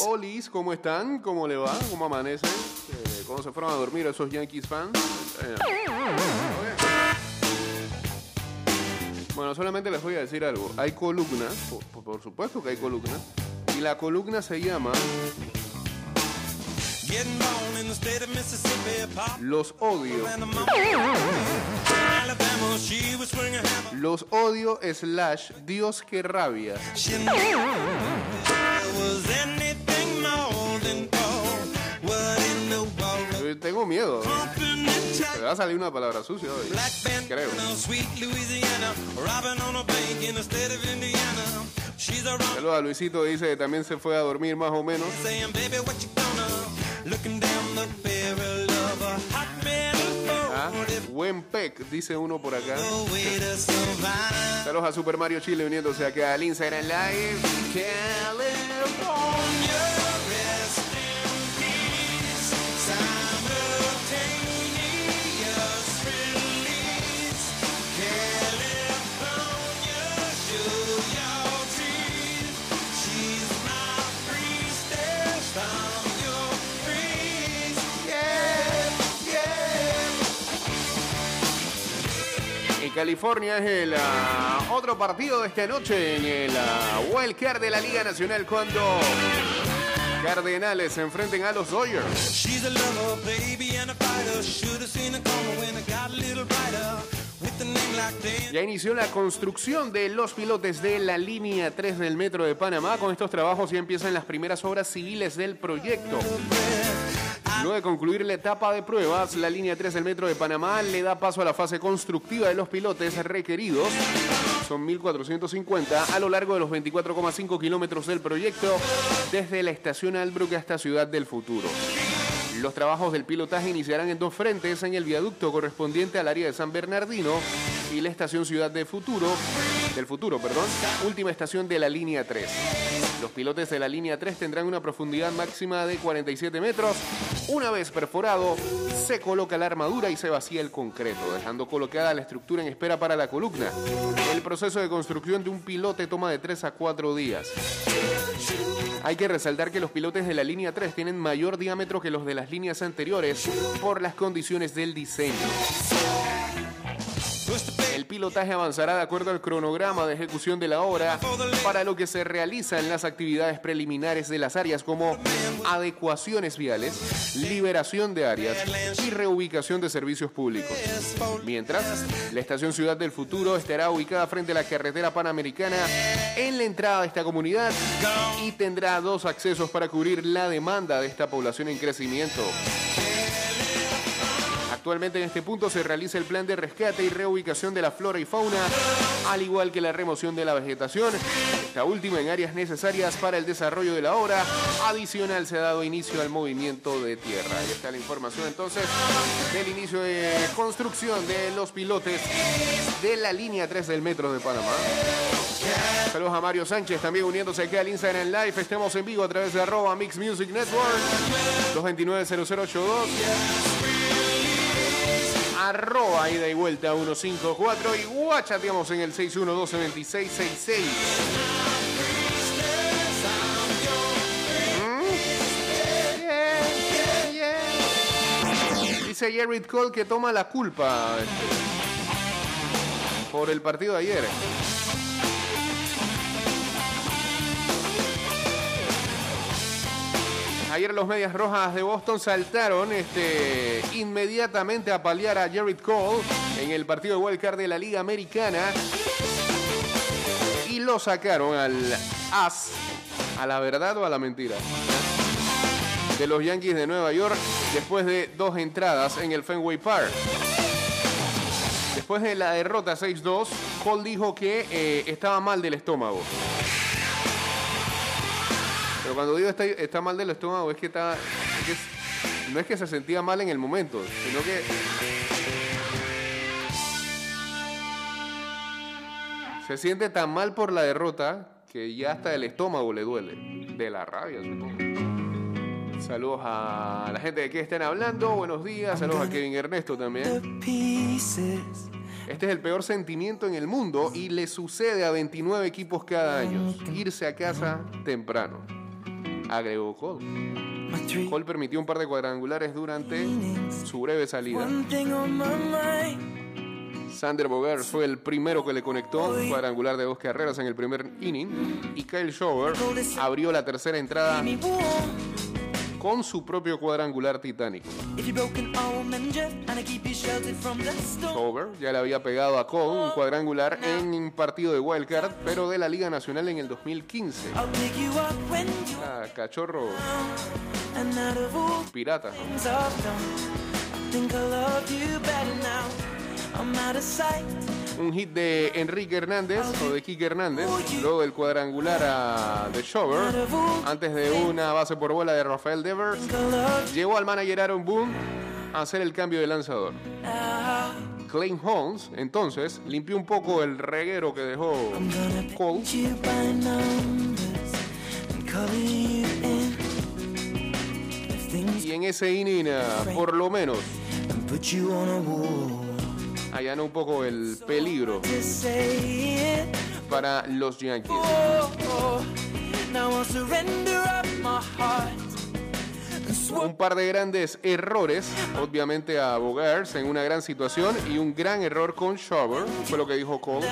Olis, ¿cómo están? ¿Cómo le va? ¿Cómo amanecen? Eh, ¿Cómo se fueron a dormir esos Yankees fans? Eh, Bueno, solamente les voy a decir algo. Hay columnas, por, por supuesto que hay columnas, y la columna se llama Los odio. Los odio slash Dios que rabia. Yo tengo miedo. Me va a salir una palabra sucia hoy. Creo. Saludos a Luisito, dice que también se fue a dormir más o menos. Ah, buen pec, dice uno por acá. Saludos a Super Mario Chile uniéndose acá al Instagram Live. En California es el ah, otro partido de esta noche en el uh, Wild Card de la Liga Nacional cuando Cardenales se enfrenten a los Dodgers. Ya inició la construcción de los pilotes de la línea 3 del Metro de Panamá. Con estos trabajos ya empiezan las primeras obras civiles del proyecto. Luego de concluir la etapa de pruebas, la línea 3 del Metro de Panamá le da paso a la fase constructiva de los pilotes requeridos. Son 1.450 a lo largo de los 24,5 kilómetros del proyecto, desde la estación Albrook hasta Ciudad del Futuro. Los trabajos del pilotaje iniciarán en dos frentes, en el viaducto correspondiente al área de San Bernardino y la estación Ciudad del Futuro, del Futuro, perdón, última estación de la línea 3. Los pilotes de la línea 3 tendrán una profundidad máxima de 47 metros. Una vez perforado, se coloca la armadura y se vacía el concreto, dejando colocada la estructura en espera para la columna. El proceso de construcción de un pilote toma de 3 a 4 días. Hay que resaltar que los pilotes de la línea 3 tienen mayor diámetro que los de las líneas anteriores por las condiciones del diseño. El pilotaje avanzará de acuerdo al cronograma de ejecución de la obra, para lo que se realizan las actividades preliminares de las áreas como adecuaciones viales, liberación de áreas y reubicación de servicios públicos. Mientras, la estación Ciudad del Futuro estará ubicada frente a la carretera panamericana en la entrada de esta comunidad y tendrá dos accesos para cubrir la demanda de esta población en crecimiento. Actualmente en este punto se realiza el plan de rescate y reubicación de la flora y fauna, al igual que la remoción de la vegetación, esta última en áreas necesarias para el desarrollo de la obra. Adicional se ha dado inicio al movimiento de tierra. Ahí está la información entonces del inicio de construcción de los pilotes de la línea 3 del metro de Panamá. Saludos a Mario Sánchez también uniéndose aquí al Instagram Live. Estamos en vivo a través de arroba Mix Music Network 229-0082 arroba ida y vuelta 154 y guachateamos en el 612-2666. Dice Jared Cole que toma la culpa por el partido de ayer. Ayer los Medias Rojas de Boston saltaron este, inmediatamente a paliar a Jared Cole en el partido de Wild Card de la Liga Americana y lo sacaron al as, a la verdad o a la mentira, de los Yankees de Nueva York después de dos entradas en el Fenway Park. Después de la derrota 6-2, Cole dijo que eh, estaba mal del estómago. Pero cuando digo está, mal del estómago, es que está. no es que se sentía mal en el momento, sino que. Se siente tan mal por la derrota que ya hasta el estómago le duele. De la rabia, supongo. Saludos a la gente de que estén hablando. Buenos días. Saludos a Kevin Ernesto también. Este es el peor sentimiento en el mundo y le sucede a 29 equipos cada año. Irse a casa temprano. Agregó Cole. Cole permitió un par de cuadrangulares durante su breve salida. Sander Bogart fue el primero que le conectó, cuadrangular de dos carreras en el primer inning. Y Kyle Shower abrió la tercera entrada con su propio cuadrangular titánico. Shower ya le había pegado a Cole un cuadrangular en un partido de wildcard, pero de la Liga Nacional en el 2015. Ah, cachorro pirata. Un hit de Enrique Hernández o de Kike Hernández, luego del cuadrangular a The Shover, antes de una base por bola de Rafael Devers, llevó al manager Aaron Boone a hacer el cambio de lanzador. Clay Holmes, entonces, limpió un poco el reguero que dejó Cole. Y en ese inning, por lo menos, allanó un poco el peligro para los Yankees. Un par de grandes errores, obviamente a Bogers en una gran situación y un gran error con Schauber, fue lo que dijo Cole.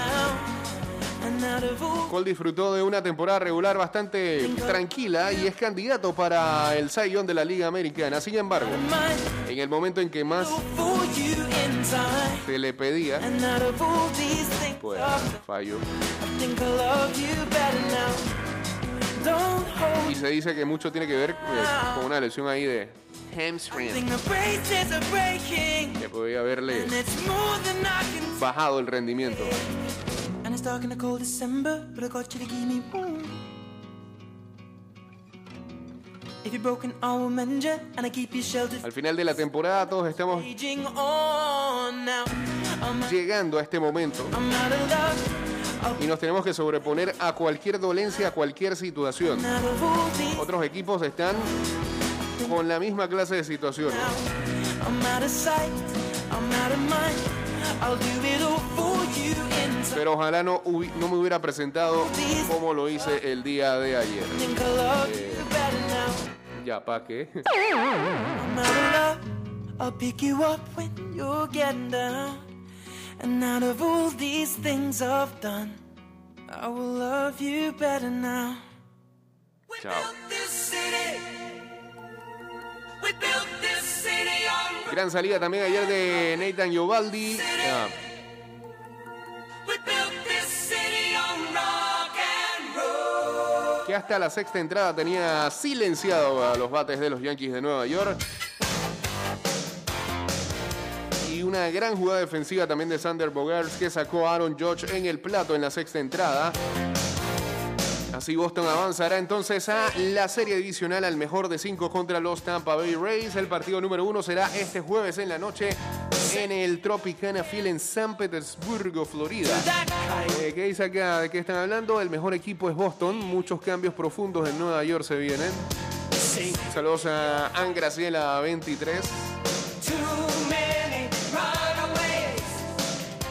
Cole disfrutó de una temporada regular bastante tranquila y es candidato para el Cy de la Liga Americana. Sin embargo, en el momento en que más se le pedía, pues falló. Y se dice que mucho tiene que ver pues, con una lesión ahí de hamstring. Que podría haberle bajado el rendimiento. Al final de la temporada todos estamos llegando a este momento. Y nos tenemos que sobreponer a cualquier dolencia, a cualquier situación. Otros equipos están con la misma clase de situaciones. Pero ojalá no, no me hubiera presentado como lo hice el día de ayer. Eh, ya, ¿pa' qué? And out of all these things I've done, I will love you better now. Chao. Gran salida también ayer de Nathan Yobaldi. Que hasta la sexta entrada tenía silenciado a los bates de los Yankees de Nueva York una gran jugada defensiva también de Sander Bogarts que sacó a Aaron Judge en el plato en la sexta entrada. Así Boston avanzará entonces a la serie divisional al mejor de cinco contra los Tampa Bay Rays. El partido número uno será este jueves en la noche en el Tropicana Field en San Petersburgo, Florida. Eh, ¿Qué dice acá? ¿De qué están hablando? El mejor equipo es Boston. Muchos cambios profundos en Nueva York se vienen. Saludos a Angraciela 23.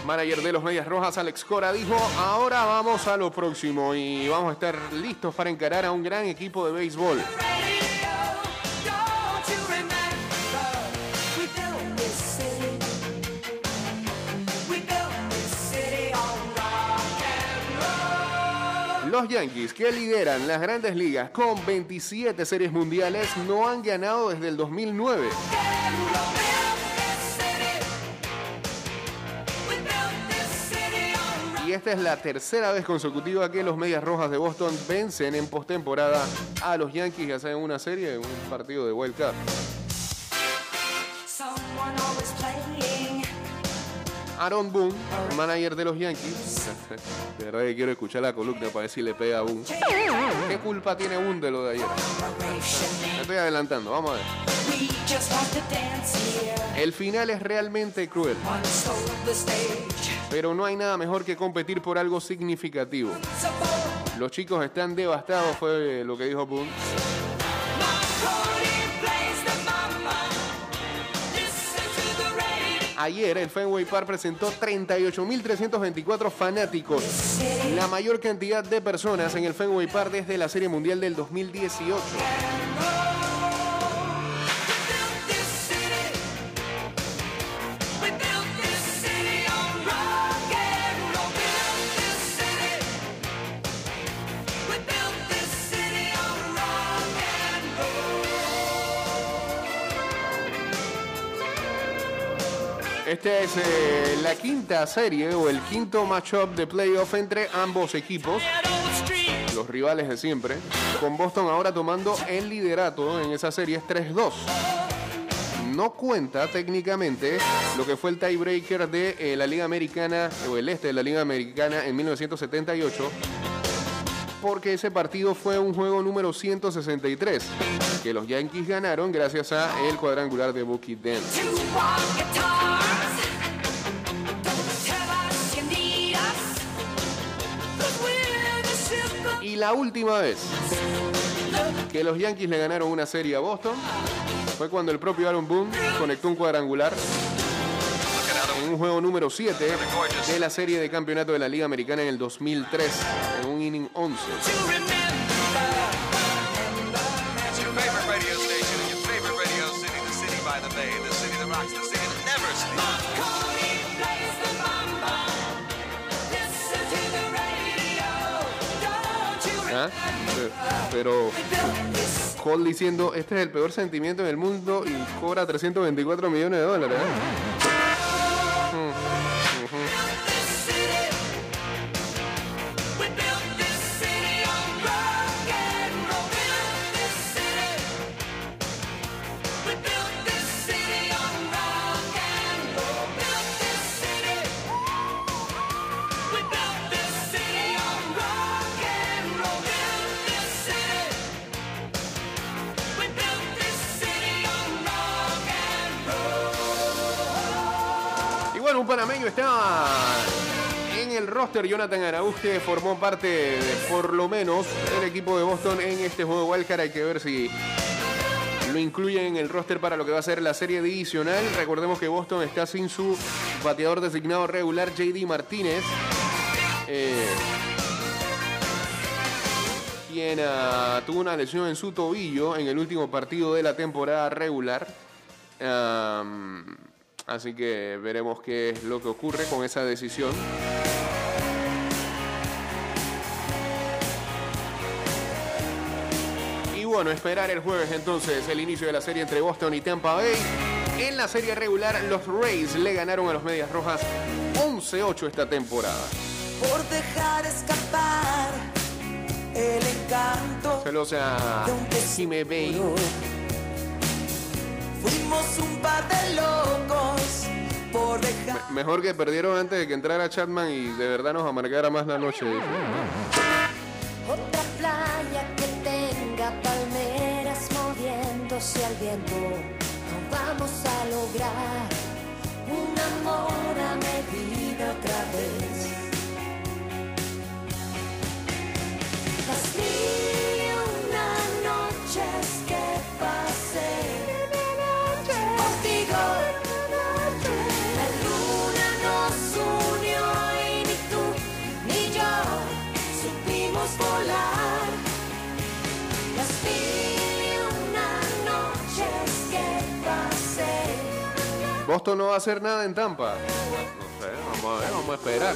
Manager de los Medias Rojas, Alex Cora, dijo, ahora vamos a lo próximo y vamos a estar listos para encarar a un gran equipo de béisbol. Los Yankees, que lideran las grandes ligas con 27 series mundiales, no han ganado desde el 2009. Esta es la tercera vez consecutiva que los Medias Rojas de Boston vencen en postemporada a los Yankees, ya sea en una serie en un partido de World Cup. Aaron Boone, manager de los Yankees. De verdad que quiero escuchar la columna para ver si le pega a Boone. ¿Qué culpa tiene Boone de lo de ayer? Me estoy adelantando, vamos a ver. El final es realmente cruel. Pero no hay nada mejor que competir por algo significativo. Los chicos están devastados, fue lo que dijo Boone. Ayer el Fenway Park presentó 38.324 fanáticos, la mayor cantidad de personas en el Fenway Park desde la Serie Mundial del 2018. Esta es eh, la quinta serie o el quinto matchup de playoff entre ambos equipos, los rivales de siempre, con Boston ahora tomando el liderato en esa serie es 3-2. No cuenta técnicamente lo que fue el tiebreaker de eh, la Liga Americana o el este de la Liga Americana en 1978 porque ese partido fue un juego número 163 que los Yankees ganaron gracias a el cuadrangular de Bucky Dent. Y la última vez que los Yankees le ganaron una serie a Boston fue cuando el propio Aaron Boone conectó un cuadrangular en un juego número 7 de la serie de campeonato de la Liga Americana en el 2003, en un inning 11. Pero Cole diciendo, este es el peor sentimiento en el mundo y cobra 324 millones de dólares. Roster. Jonathan Araúz formó parte de, por lo menos, el equipo de Boston en este juego Wildcard. Hay que ver si lo incluyen en el roster para lo que va a ser la serie divisional. Recordemos que Boston está sin su bateador designado regular, JD Martínez. Eh, quien ah, tuvo una lesión en su tobillo en el último partido de la temporada regular. Así que veremos qué es lo que ocurre con esa decisión. Bueno, esperar el jueves entonces el inicio de la serie entre Boston y Tampa Bay. En la serie regular, los Rays le ganaron a los Medias Rojas 11-8 esta temporada. Por dejar escapar el encanto. Saludos a Jime Bay. Fuimos un par de locos por dejar. mejor que perdieron antes de que entrara Chapman y de verdad nos amargara más la noche. No vamos a lograr un amor a medida otra vez. Boston no va a hacer nada en Tampa. No sé, vamos a ver, vamos a esperar.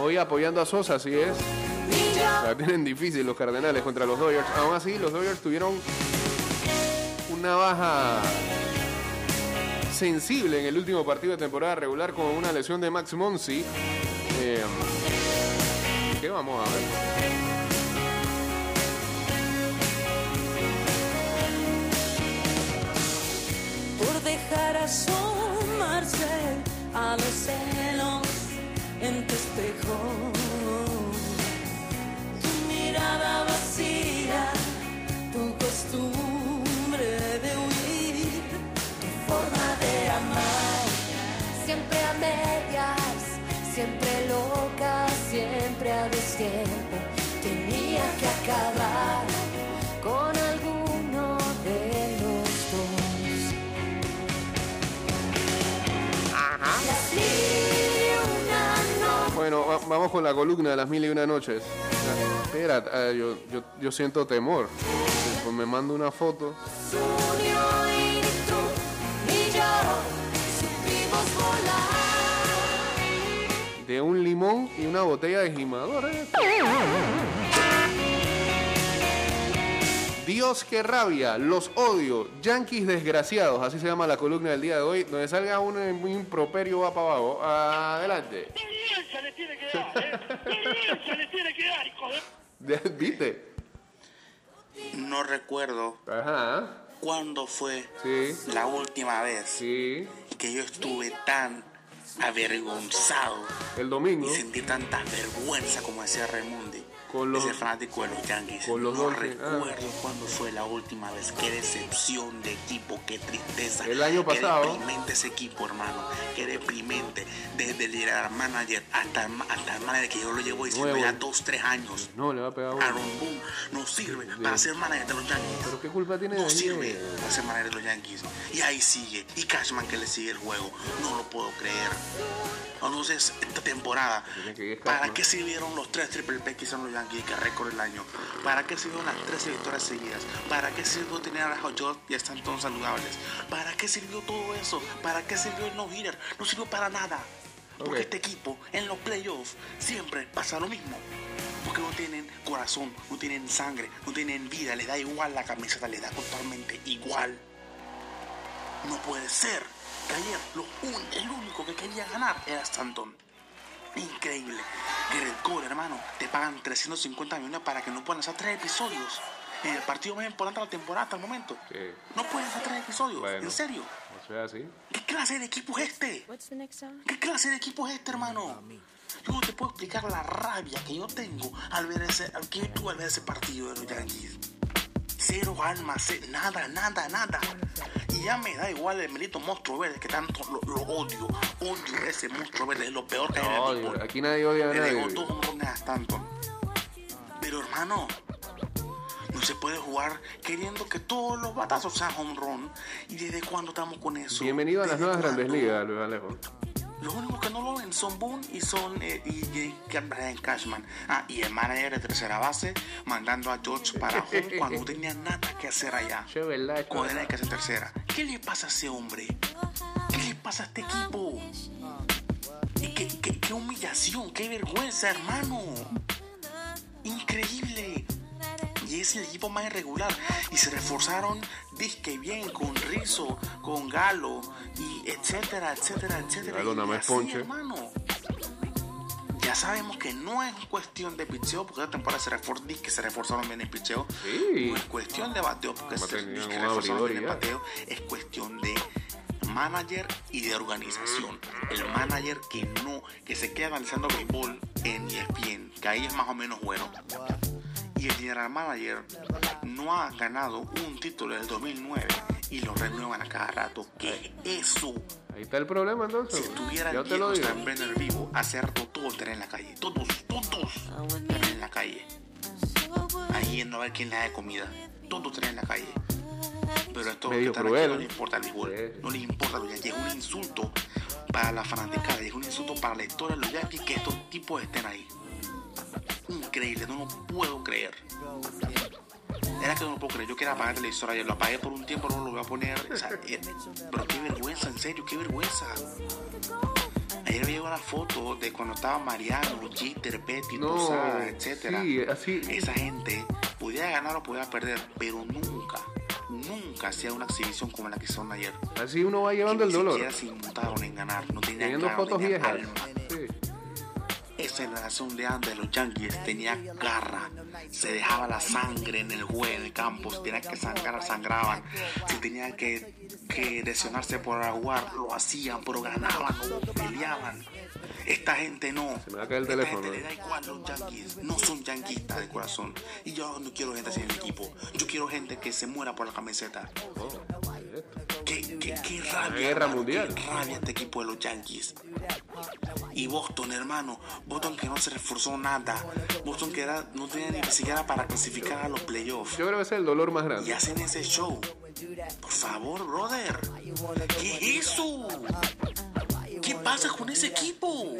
Hoy apoyando a Sosa, así es. La tienen difícil los Cardenales contra los Dodgers. Aún así, los Dodgers tuvieron una baja sensible en el último partido de temporada regular con una lesión de Max Monsi. Eh, ¿Qué vamos a ver? Asomarse a los celos en tu espejo. Tu mirada vacía, tu costumbre de huir, tu forma de amar. Siempre a medias, siempre loca, siempre a destiempo. Tenía que acabar vamos con la columna de las mil y una noches. Espera, ah, yo, yo, yo siento temor. Pues me mando una foto. De un limón y una botella de gimador. ¿eh? Dios que rabia, los odio, yanquis desgraciados, así se llama la columna del día de hoy, donde salga un, un improperio va para abajo. Adelante. ¡Qué le tiene que dar, eh! ¡Qué le tiene que dar, hijo de... ¿Viste? No recuerdo Ajá. cuándo fue Sí. la última vez Sí. que yo estuve tan avergonzado El domingo. y sentí tanta vergüenza como decía Raimundi. Con los- ese fanático de los Yankees. con los no Dolphins, ah. recuerdo cuándo fue la última vez. Qué decepción de equipo, qué tristeza. El año Qué pasado. deprimente ese equipo, hermano. Qué deprimente. Desde el manager hasta hasta el manager que yo lo llevo diciendo ya dos, tres años. No, le va a pegar uno. Aaron Boone no sirve para ser manager de los Yankees. Pero qué culpa tiene No de sirve ayer? para ser manager de los Yankees. Y ahí sigue. Y Cashman que le sigue el juego. No lo puedo creer. Entonces, esta temporada, ¿para qué sirvieron los tres triple P que hicieron los Yankees que récord el año? ¿Para qué sirvieron las 13 victorias seguidas? ¿Para qué sirvió tener a Hojot y a Stanton saludables? ¿Para qué sirvió todo eso? ¿Para qué sirvió el no-hitter? No sirvió para nada. Porque Ok. este equipo en los playoffs siempre pasa lo mismo. Porque no tienen corazón, no tienen sangre, no tienen vida, les da igual la camiseta, les da totalmente igual. No puede ser que ayer lo un- el único que quería ganar era Stanton. Increíble. Garrett Cole, hermano, te pagan 350 millones para que no puedan hacer tres episodios. En el partido más importante de la temporada hasta el momento. Sí. No pueden hacer tres episodios. Bueno. ¿En serio? O sea, así. ¿Qué clase de equipo es este? What's the next song? ¿Qué clase de equipo es este, hermano? Yo no te puedo explicar la rabia que yo tengo al ver ese, al que yo tuve al ver ese partido de los Yankees. Cero alma, ce- nada, nada, nada. Y ya me da igual el melito monstruo verde que tanto lo, lo odio. Odio ese monstruo verde, es lo peor que hay en el No, aquí nadie odia a nadie. hombrones a Stanton. Pero hermano, no se puede jugar queriendo que todos los batazos sean home run. ¿Y desde cuándo estamos con eso? Bienvenido a las ¿Desde nuevas grandes ligas, Luis Alejo. Los únicos que no lo ven son Boone y son eh, y, y Brian Cashman. Ah, y el manager de tercera base mandando a George para home cuando no tenía nada que hacer allá. Che, verdad, Cuando tenía que hacer tercera. ¿Qué le pasa a ese hombre? ¿Qué le pasa a este equipo? Y qué, qué- qué humillación, qué vergüenza, hermano. Increíble. Y es el equipo más irregular. Y se reforzaron, disque bien, con Rizzo, con Galo, y etcétera, etcétera, etcétera. Galo nada más ponche. hermano. Ya sabemos que no es cuestión de picheo, porque esta temporada se, refor que se reforzaron bien en picheo. Sí. No es cuestión de bateo, porque se, reforzaron bien ya. bateo. Es cuestión de manager y de organización. El manager que no, que se queda analizando béisbol en ESPN, que ahí es más o menos bueno. Y el general manager no ha ganado un título desde el 2009 y lo renuevan a cada rato. ¿Qué es eso? Ahí está el problema Si entonces. estuviera Yo te lo digo. Vivo, hace rato todos estarían en la calle. Todos, todos estarían en la calle. Ahí yendo a ver quién le da de comida. Todos estarían en la calle. Pero esto que están aquí no les importa el béisbol. Sí. No les importa los Yankees. Es un insulto para la fanaticada. Es un insulto para la historia de los Yankees que estos tipos estén ahí. Increíble, no lo puedo creer. Era que no lo puedo creer. Yo quería apagar el televisor ayer. Lo apagué por un tiempo, no lo voy a poner. O sea, eh, pero qué vergüenza, en serio, qué vergüenza. Ayer veía una foto de cuando estaba Mariano, Jeter, Petty, No, Posada, etcétera. sí, así. Esa gente pudiera ganar o pudiera perder, pero nunca, nunca hacía una exhibición como la que hicieron ayer. Así uno va llevando Que el ni dolor. siquiera se inmutaron en ganar, no tenían Teniendo ganas, no fotos tenían viejas. alma. Esa generación de antes de los Yankees tenía garra, se dejaba la sangre en el juego, en el campo, si tenían que sangrar, sangraban, si tenían que, que lesionarse por jugar, lo hacían, pero ganaban, o peleaban. Esta gente no. Se me va a caer el Esta teléfono. gente le da igual los Yankees, no son yanquistas de corazón. Y yo no quiero gente así en el equipo, yo quiero gente que se muera por la camiseta. Qué, qué, qué rabia, guerra mundial. qué rabia este equipo de los Yankees. Y Boston, hermano, Boston que no se reforzó nada. Boston que era, no tenía ni siquiera para clasificar a los playoffs. Yo creo que ese es el dolor más Y grande. hacen ese show. Por favor, brother. ¿Qué es eso? ¿Qué pasa con ese equipo?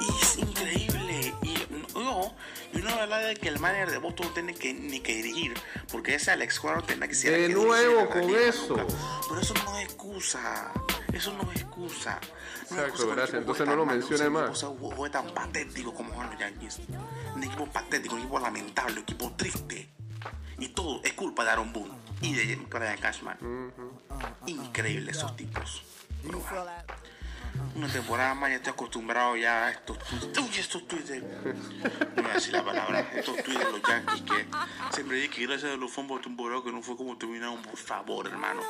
Y es increíble. Y no, y uno habla de que el manager de Boston no tiene que, ni que dirigir, porque ese Alex Cora tiene que ser De que nuevo con liga eso. nunca. Pero eso no es excusa. Eso no es excusa. No Exacto, excusa gracias. Entonces no lo tan mal, mencione un más. equipo tan patético como los Yankees. Un equipo patético, un equipo lamentable, un equipo triste. Y todo es culpa de Aaron Boone y de Brian Cashman. Increíble esos tipos. Pero bueno, Una temporada más ya estoy acostumbrado ya a estos tweets. Uy, estos tweets de... No voy a decir la palabra. Estos tweets de los Yankees que siempre dije que gracias a los fumbles temporada que no fue como terminaron. Por favor, hermano.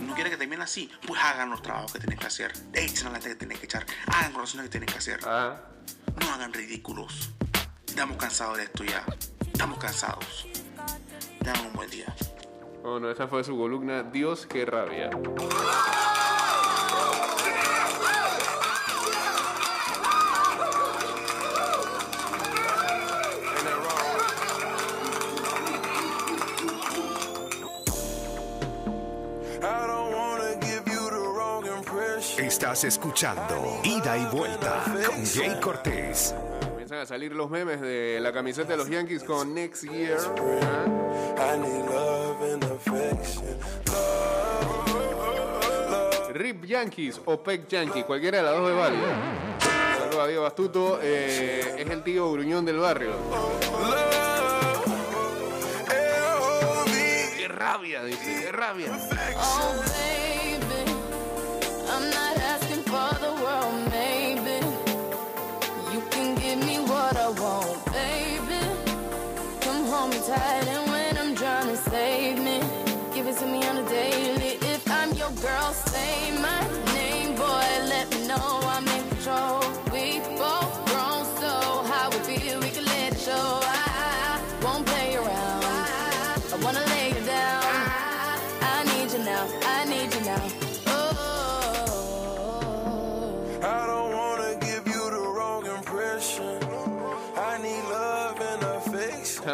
No quiere que termine así. Pues hagan los trabajos que tienen que hacer. Echen a la gente que tienen que echar. Hagan corazones que tienen que hacer. Ah, No hagan ridículos. Estamos cansados de esto ya. Estamos cansados. Tengan un buen día. bueno, esa fue su columna Dios, qué rabia. Estás escuchando Ida y Vuelta con Jay Cortés. Comienzan a salir los memes de la camiseta de los Yankees con Next Year. Ah. Rip Yankees o Peck Yankee, cualquiera de las dos es válida. Saludos a Diego Astuto, eh, es el tío gruñón del barrio. ¡Qué rabia! Dice, ¡qué rabia! Tight, and when I'm to save me, give it to me on a daily. If I'm your girl, say my name, boy. Let me know I'm in control.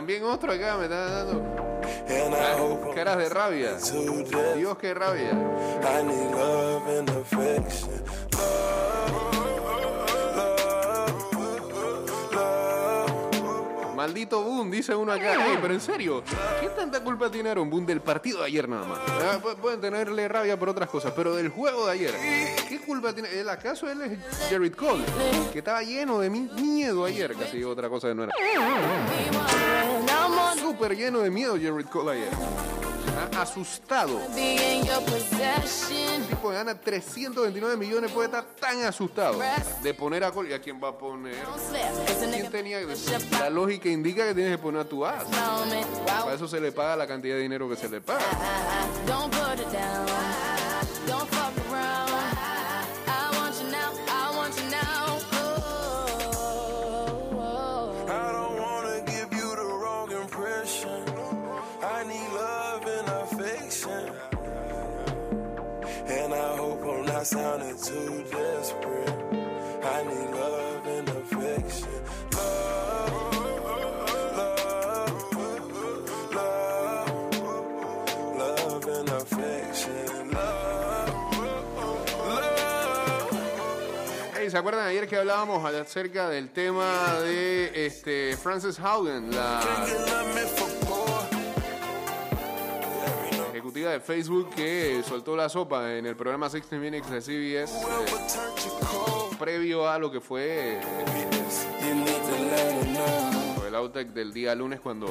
También otro acá me está dando And I hope I'm caras de rabia. Dios, qué rabia. Maldito Boone, dice uno acá. Ey, pero en serio, ¿qué tanta culpa tiene Aaron Boone del partido de ayer nada más? Ah, pu- Pueden tenerle rabia por otras cosas, pero del juego de ayer, ¿qué culpa tiene? ¿El acaso él es Jared Cole? Que estaba lleno de mi- miedo ayer, casi otra cosa que no era. Súper lleno de miedo Jared Cole ayer. Ah, Asustado. possession. tipo que gana 329 millones puede estar tan asustado de poner a Cole. ¿Y a quién va a poner? ¿Quién tenía up La lógica indica que tienes que poner a tu as. Para eso se le paga la cantidad de dinero que se le paga. Not sounding too desperate. I need love and affection. Love, love, love and affection. Love, love. Hey, ¿Se acuerdan ayer que hablábamos acerca del tema de este Frances Haugen, la De Facebook que soltó la sopa en el programa 60 Minutes de CBS eh, previo a lo que fue eh, el outtake del día lunes cuando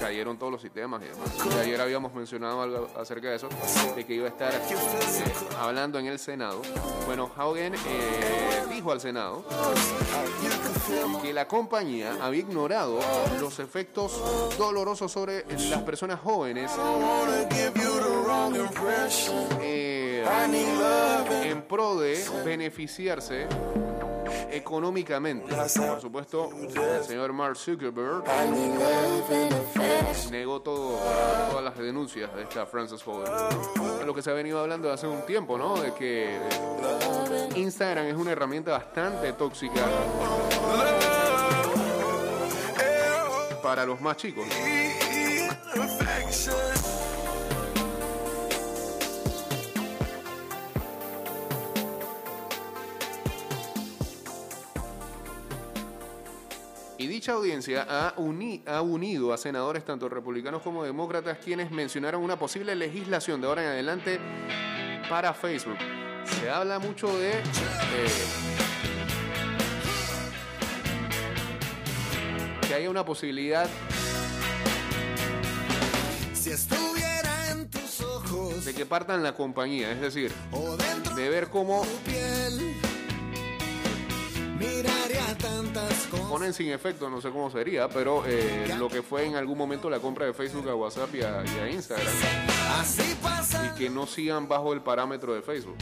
cayeron todos los sistemas y demás. Y ayer habíamos mencionado algo acerca de eso, de que iba a estar eh, hablando en el Senado. Bueno, Haugen eh, dijo al Senado que la compañía había ignorado los efectos dolorosos sobre las personas jóvenes eh, en pro de beneficiarse económicamente. Por supuesto, el señor Mark Zuckerberg negó todo, todas las denuncias de esta Frances Hogan. Es lo que se ha venido hablando hace un tiempo, ¿no? De que Instagram es una herramienta bastante tóxica para los más chicos. Dicha audiencia ha, uni- ha unido a senadores tanto republicanos como demócratas quienes mencionaron una posible legislación de ahora en adelante para Facebook. Se habla mucho de... eh, que haya una posibilidad Si estuviera en tus ojos de que partan la compañía, es decir, de ver cómo tu piel, miraría tantas cosas. ponen sin efecto, no sé cómo sería, pero eh, lo que fue en algún momento la compra de Facebook a WhatsApp y a, y a Instagram, Así pasa y que no sigan bajo el parámetro de Facebook.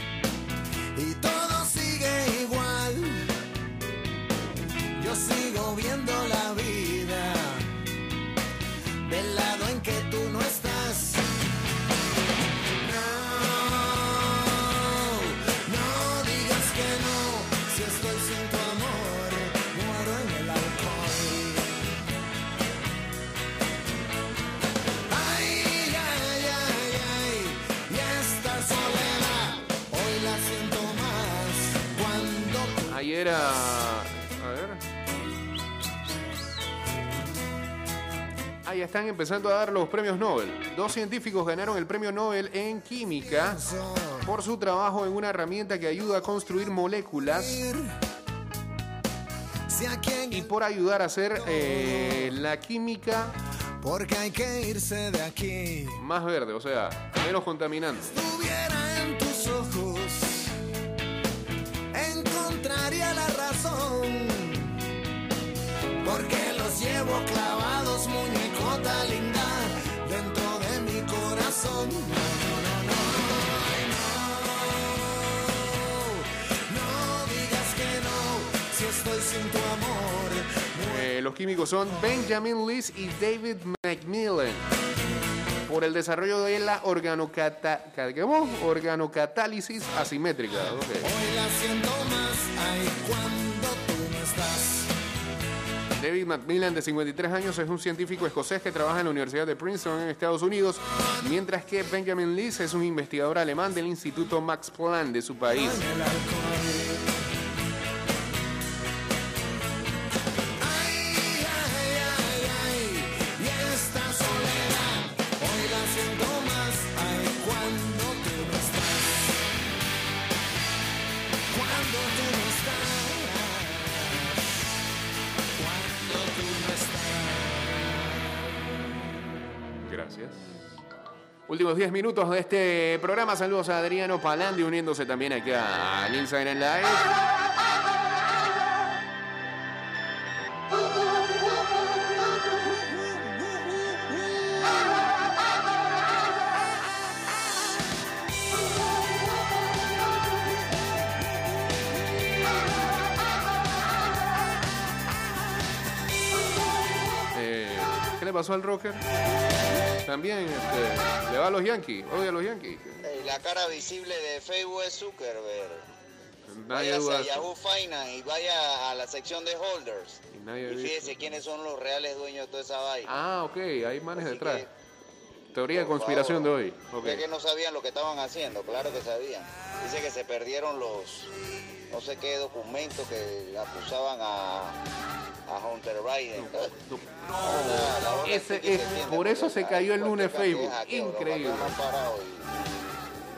Cuando Ayer a... A ver. Ah, ya están empezando a dar los premios Nobel. Dos científicos ganaron el premio Nobel en química por su trabajo en una herramienta que ayuda a construir moléculas y por ayudar a hacer eh, la química porque hay que irse de aquí. más verde, o sea, menos contaminante. Porque los llevo clavados, muñecota linda, dentro de mi corazón. No, no, no, estoy sin tu amor. Eh, los químicos son Benjamin Lees y David Macmillan. Por el desarrollo de la organocata, organocatálisis asimétrica. ok. Hoy la siento más, ay, cuando tú no estás. David Macmillan, de 53 años, es un científico escocés que trabaja en la Universidad de Princeton en Estados Unidos, mientras que Benjamin Lees es un investigador alemán del Instituto Max Planck de su país. Últimos 10 minutos de este programa. Saludos a Adriano Palandi uniéndose también acá al Instagram Live. Eh, ¿Qué le pasó al rocker? También este, le va a los Yankees, odia a los Yankees. Eh, La cara visible de Facebook es Zuckerberg. Nadie duda a. Yahoo Finance y vaya a la sección de holders. Y nadie Y fíjese quiénes son los reales dueños de toda esa vaina. Ah, ok, hay manes Así detrás. que, Teoría de conspiración favor, de hoy. Ok. ¿Es que no sabían lo que estaban haciendo? Claro que sabían. Dice que se perdieron los no sé qué documentos que acusaban a, a Hunter Biden. Ese es- por eso se cayó el lunes Facebook. Increíble.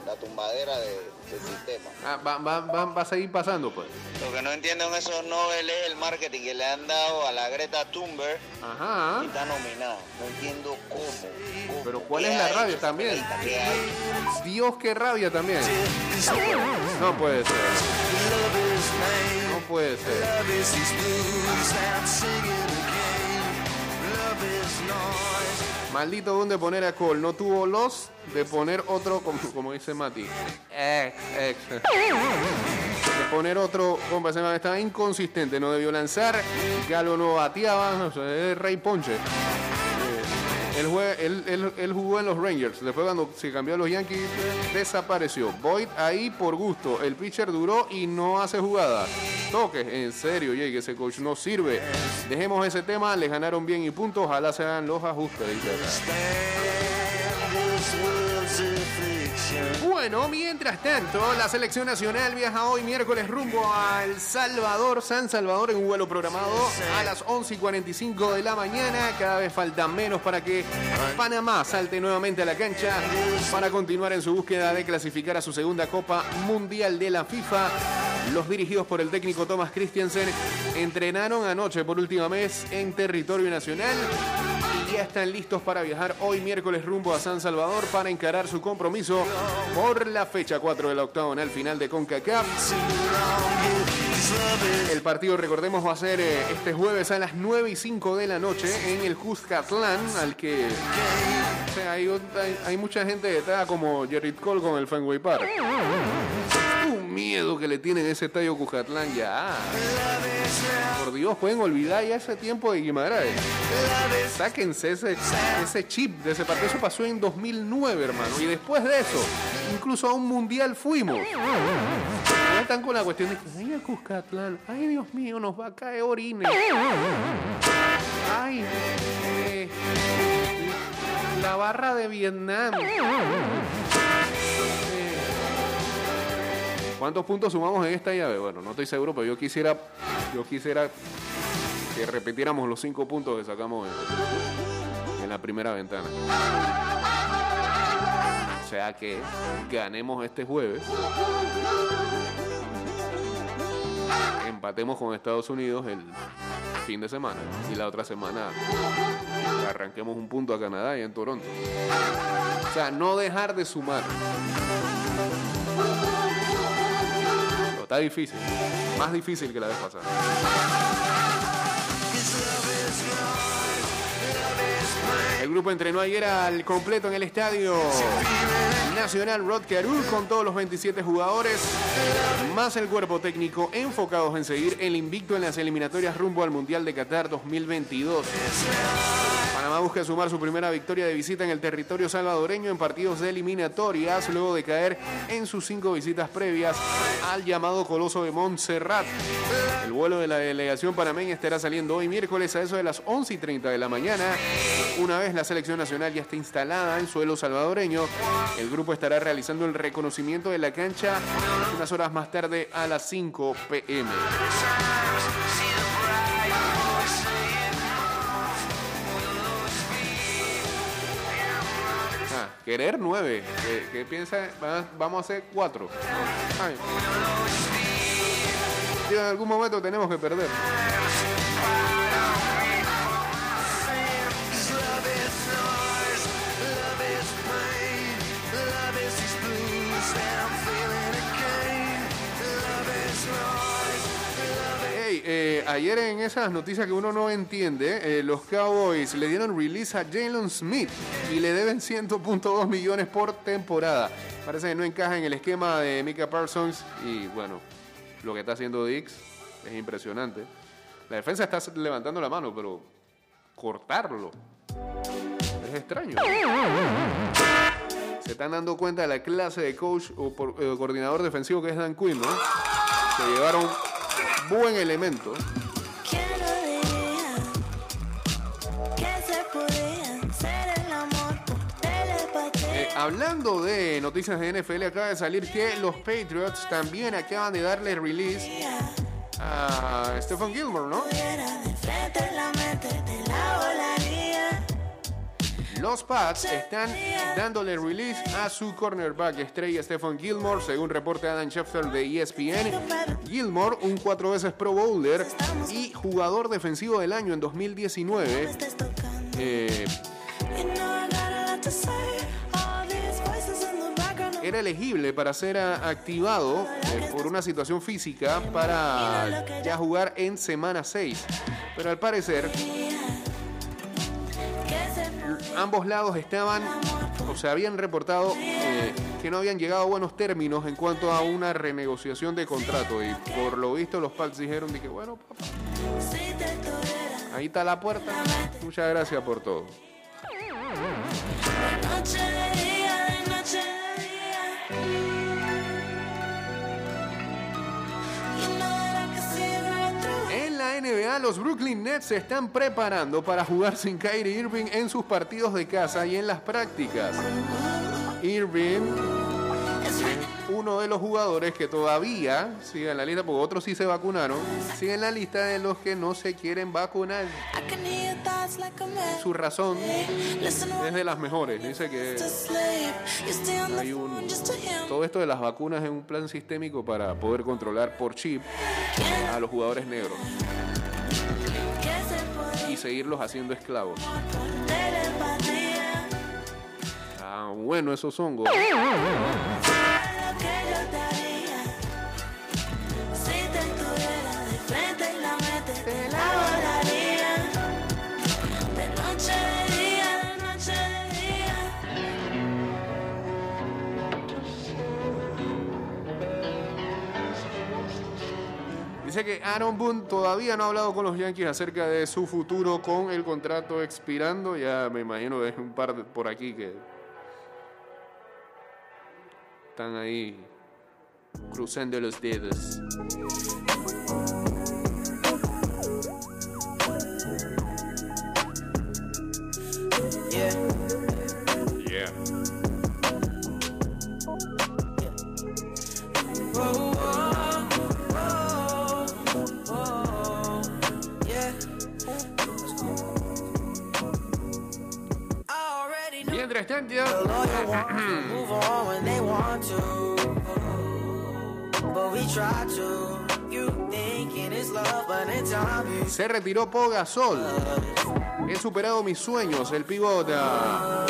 La tumbadera de- del sistema. Ah, va, va- va- va a seguir pasando, pues. Lo que no entienden esos Nobel es el marketing que le han dado a la Greta Thunberg Ajá. y está nominada. No entiendo cómo. cómo. Pero ¿cuál ¿Qué es la rabia también? Dios, qué rabia también. No puede ser. Puede ser. Maldito donde poner a Cole. No tuvo los de poner otro, como, como dice Mati. Ex, ex. De poner otro, compa, se estaba inconsistente. No debió lanzar. Galo no bateaba. No sé, Rey Ponche. Él, jugó en los Rangers. Después cuando se cambió a los Yankees, desapareció. Boyd ahí por gusto. El pitcher duró y no hace jugada. Toques, en serio, Jake, ese coach no sirve. Dejemos ese tema, le ganaron bien y punto. Ojalá se hagan los ajustes. Bueno, mientras tanto, la selección nacional viaja hoy miércoles rumbo a El Salvador, San Salvador, en un vuelo programado a las 11 y 45 de la mañana. Cada vez falta menos para que Panamá salte nuevamente a la cancha para continuar en su búsqueda de clasificar a su segunda Copa Mundial de la FIFA. Los dirigidos por el técnico Thomas Christiansen entrenaron anoche por última vez en territorio nacional ya están listos para viajar hoy miércoles rumbo a San Salvador para encarar su compromiso por la fecha 4 de la octagonal final de CONCACAF. El partido, recordemos, va a ser eh, este jueves a las 9 y 5 de la noche en el Cuscatlán, al que hay mucha gente que está como Jerry Cole con el Fenway Park. Miedo que le tienen ese estadio Cuscatlán ya. Por Dios, pueden olvidar ya ese tiempo de Guimaraes. Sáquense ese, ese chip de ese partido. Eso pasó en 2009, hermano. Y después de eso, incluso a un mundial fuimos. Ya están con la cuestión de que, ay, Cuscatlán, ay, Dios mío, nos va a caer orine. Ay, eh, la barra de Vietnam. ¿Cuántos puntos sumamos en esta llave? Bueno, no estoy seguro, pero yo quisiera, yo quisiera que repitiéramos los cinco puntos que sacamos en, en la primera ventana. O sea que ganemos este jueves. Empatemos con Estados Unidos el fin de semana. Y la otra semana arranquemos un punto a Canadá y en Toronto. O sea, no dejar de sumar. Está difícil. Más difícil que la vez pasada. El grupo entrenó ayer al completo en el estadio Nacional Rod Carew con todos los 27 jugadores, más el cuerpo técnico enfocados en seguir el invicto en las eliminatorias rumbo al Mundial de Qatar 2022. Panamá busca sumar su primera victoria de visita en el territorio salvadoreño en partidos de eliminatorias, luego de caer en sus cinco visitas previas al llamado Coloso de Montserrat. El vuelo de la delegación panameña estará saliendo hoy miércoles a eso de las 11 y 30 de la mañana. Una vez la selección nacional ya esté instalada en suelo salvadoreño, el grupo estará realizando el reconocimiento de la cancha unas horas más tarde a las 5 pm. Querer nueve. ¿Qué, qué piensa? Va- Vamos a hacer cuatro. Ay. Tío, en algún momento tenemos que perder. Ayer en esas noticias que uno no entiende, eh, los Cowboys le dieron release a Jalen Smith y le deben 100.2 millones por temporada. Parece que no encaja en el esquema de Mika Parsons y bueno, lo que está haciendo Dix es impresionante. La defensa está levantando la mano, pero cortarlo es extraño. Se están dando cuenta de la clase de coach o eh, coordinador defensivo que es Dan Quinn, ¿no? Se llevaron buen elemento. Hablando de noticias de NFL, acaba de salir que los Patriots también acaban de darle release a Stephen Gilmore, ¿no? Los Pats están dándole release a su cornerback estrella Stephen Gilmore, según reporte Adam Schefter de ESPN. Gilmore, un cuatro veces Pro Bowler y jugador defensivo del año en 2019. Estás tocando. eh, era elegible para ser activado eh, por una situación física para ya jugar en semana 6. Pero al parecer ambos lados estaban o se habían reportado eh, que no habían llegado a buenos términos en cuanto a una renegociación de contrato. Y por lo visto los Pats dijeron de que bueno papá, ahí está la puerta. Muchas gracias por todo Los Brooklyn Nets se están preparando para jugar sin Kyrie Irving en sus partidos de casa y en las prácticas. Irving uno de los jugadores que todavía sigue en la lista, porque otros sí se vacunaron, sigue en la lista de los que no se quieren vacunar. Su razón es de las mejores. Dice que hay un, todo esto de las vacunas es un plan sistémico para poder controlar por chip a los jugadores negros y seguirlos haciendo esclavos. Ah, bueno, esos hongos. Dice que Aaron Boone todavía no ha hablado con los Yankees acerca de su futuro con el contrato expirando. Ya me imagino que hay un par de- por aquí que están ahí cruzando los dedos. Move on when they want to. But we try to. Se retiró Pogasol. He superado mis sueños. El pivot ah,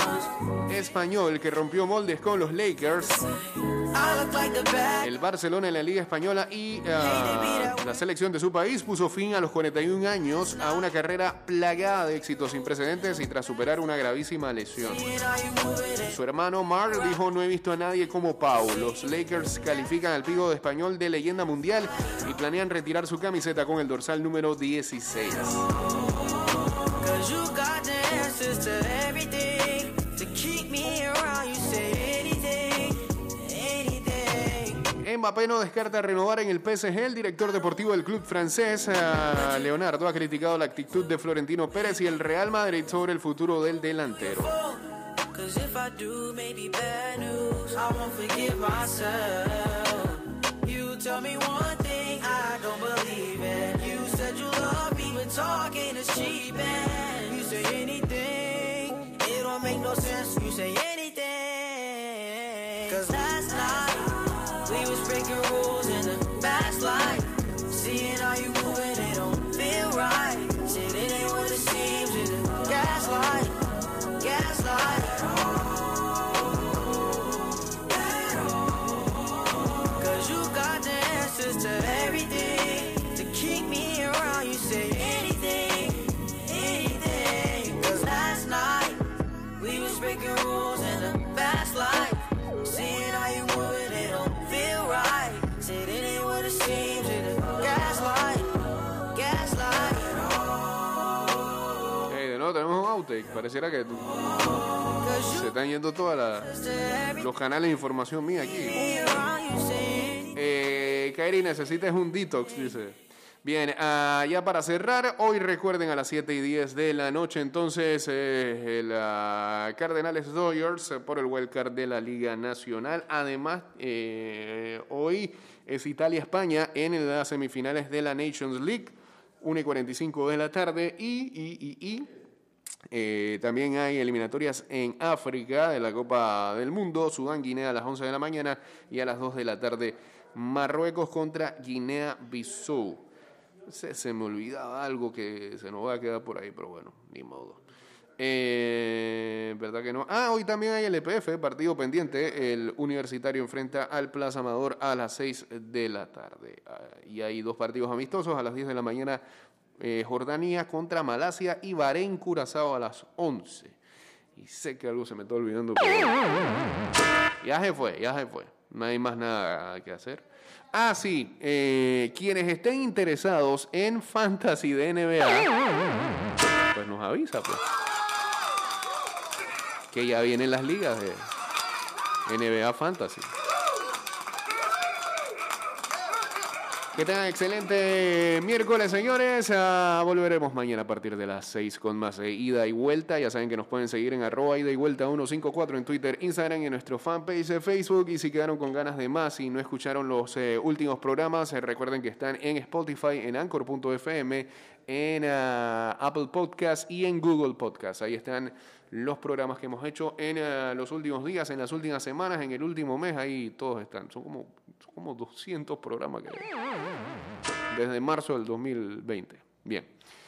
español que rompió moldes con los Lakers, El Barcelona en la Liga Española y ah, la selección de su país puso fin a los 41 años a una carrera plagada de éxitos sin precedentes y tras superar una gravísima lesión. Su hermano Mark dijo no he visto a nadie como Pau. Los Lakers califican al pivo de español de leyenda mundial y planean retirar su camiseta con el dorsal número 16. Mbappé descarta renovar en el PSG. El director deportivo del club francés, ah, Leonardo, ha criticado la actitud de Florentino Pérez y el Real Madrid sobre el futuro del delantero. Seeing how you moving, it don't feel right. Los canales de información mía aquí. Eh, Kairi, necesitas un detox, dice. Bien, ah, ya para cerrar, hoy recuerden a las 7 y 10 de la noche, entonces, eh, el Cardenales Dodgers eh, por el wildcard de la Liga Nacional. Además, eh, hoy es Italia-España en las semifinales de la Nations League, 1 y 45 de la tarde. Y, y, y, y eh, también hay eliminatorias en África de la Copa del Mundo, Sudán, Guinea a las 11 de la mañana y a las 2 de la tarde Marruecos contra Guinea-Bissau. Se, se me olvidaba algo que se nos va a quedar por ahí, pero bueno, ni modo. Eh, ¿Verdad que no? Ah, hoy también hay el EPF, partido pendiente. El Universitario enfrenta al Plaza Amador a las 6 de la tarde. Ah, y hay dos partidos amistosos a las 10 de la mañana. Eh, Jordania contra Malasia y Bahrein Curazao a las 11. Y sé que algo se me está olvidando. pero- Ya se fue, ya se fue. No hay más nada que hacer. Ah, sí. eh, quienes estén interesados en Fantasy de NBA, pues nos avisa, pues. Que ya vienen las ligas de NBA Fantasy. Que tengan excelente miércoles, señores. Volveremos mañana a partir de las 6 con más de ida y vuelta. Ya saben que nos pueden seguir en arroba ida y vuelta 154 en Twitter, Instagram y en nuestro fanpage de Facebook. Y si quedaron con ganas de más y no escucharon los eh, últimos programas, eh, recuerden que están en Spotify, en Anchor.fm, en ah, Apple Podcast y en Google Podcast. Ahí están los programas que hemos hecho en ah, los últimos días, en las últimas semanas, en el último mes. Ahí todos están. Son como, como 200 programas que desde marzo del 2020. Bien.